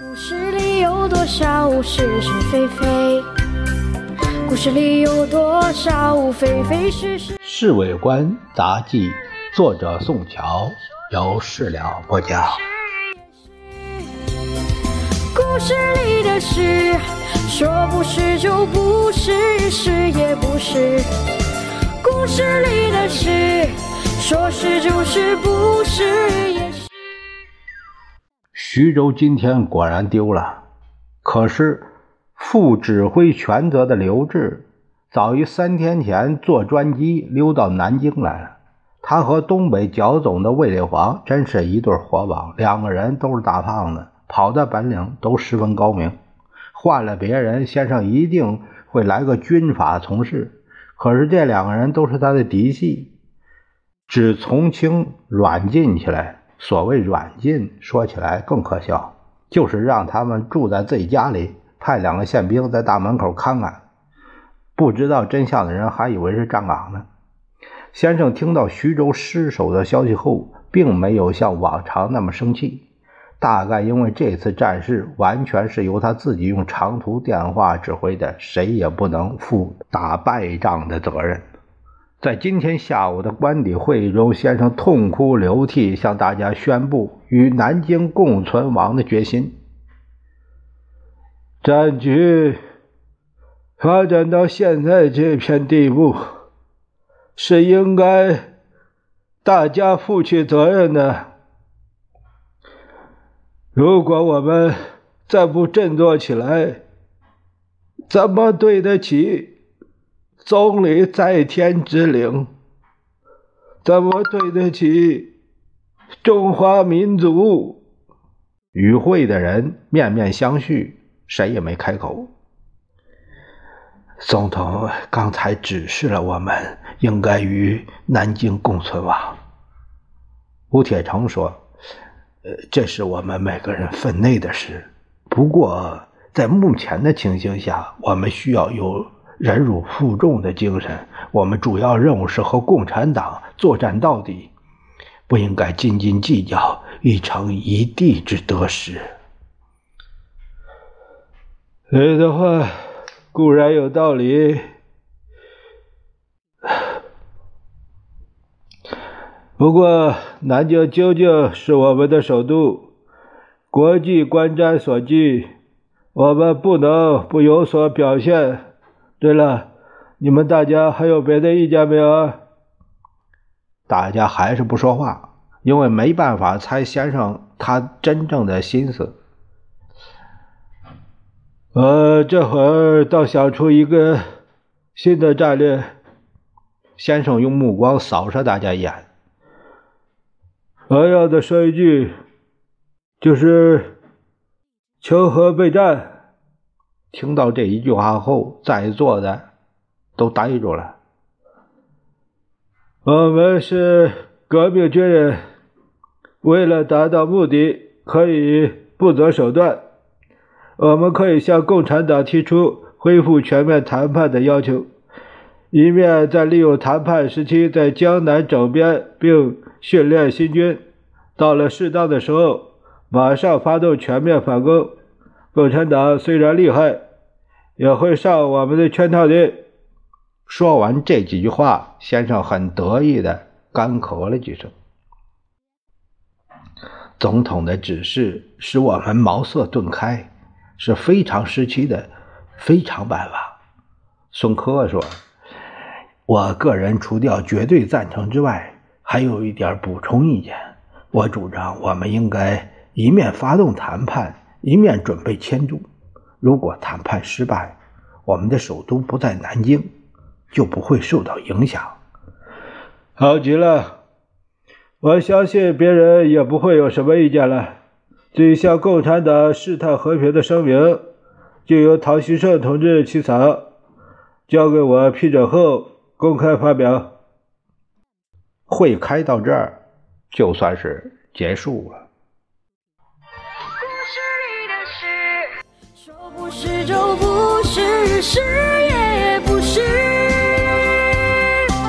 故事里有多少是是非非？故事里有多少非非是是？《侍卫官杂记》，作者宋乔，由事了播讲。故事里的事，说不是就不是，是也不是。故事里的事，说是就是，不是也是。徐州今天果然丢了，可是。负指挥全责的刘志，早于三天前坐专机溜到南京来了。他和东北剿总的卫立煌真是一对活宝，两个人都是大胖子，跑的本领都十分高明。换了别人，先生一定会来个军法从事。可是这两个人都是他的嫡系，只从轻软禁起来。所谓软禁，说起来更可笑，就是让他们住在自己家里。派两个宪兵在大门口看看，不知道真相的人还以为是站岗呢。先生听到徐州失守的消息后，并没有像往常那么生气，大概因为这次战事完全是由他自己用长途电话指挥的，谁也不能负打败仗的责任。在今天下午的官邸会议中，先生痛哭流涕，向大家宣布与南京共存亡的决心。战局发展到现在这片地步，是应该大家负起责任的。如果我们再不振作起来，怎么对得起总理在天之灵？怎么对得起中华民族？与会的人面面相觑。谁也没开口。总统刚才指示了我们，应该与南京共存亡。吴铁城说：“呃，这是我们每个人分内的事。不过，在目前的情形下，我们需要有忍辱负重的精神。我们主要任务是和共产党作战到底，不应该斤斤计较一城一地之得失。”你的话固然有道理，不过南京究竟是我们的首都，国际观瞻所居，我们不能不有所表现。对了，你们大家还有别的意见没有？大家还是不说话，因为没办法猜先生他真正的心思。我这会儿倒想出一个新的战略。先生用目光扫射大家一眼。我要再说一句，就是求和备战。听到这一句话后，在座的都呆住了。我们是革命军人，为了达到目的，可以不择手段。我们可以向共产党提出恢复全面谈判的要求，一面在利用谈判时期在江南整编并训练新军，到了适当的时候，马上发动全面反攻。共产党虽然厉害，也会上我们的圈套的。说完这几句话，先生很得意的干咳了几声。总统的指示使我们茅塞顿开。是非常时期的非常办法。孙科说：“我个人除掉绝对赞成之外，还有一点补充意见。我主张我们应该一面发动谈判，一面准备迁都。如果谈判失败，我们的首都不在南京，就不会受到影响。好极了，我相信别人也不会有什么意见了。”这向共产党试探和平的声明，就由唐希圣同志起草，交给我批准后公开发表。会开到这儿，就算是结束了。说不是就不是，是。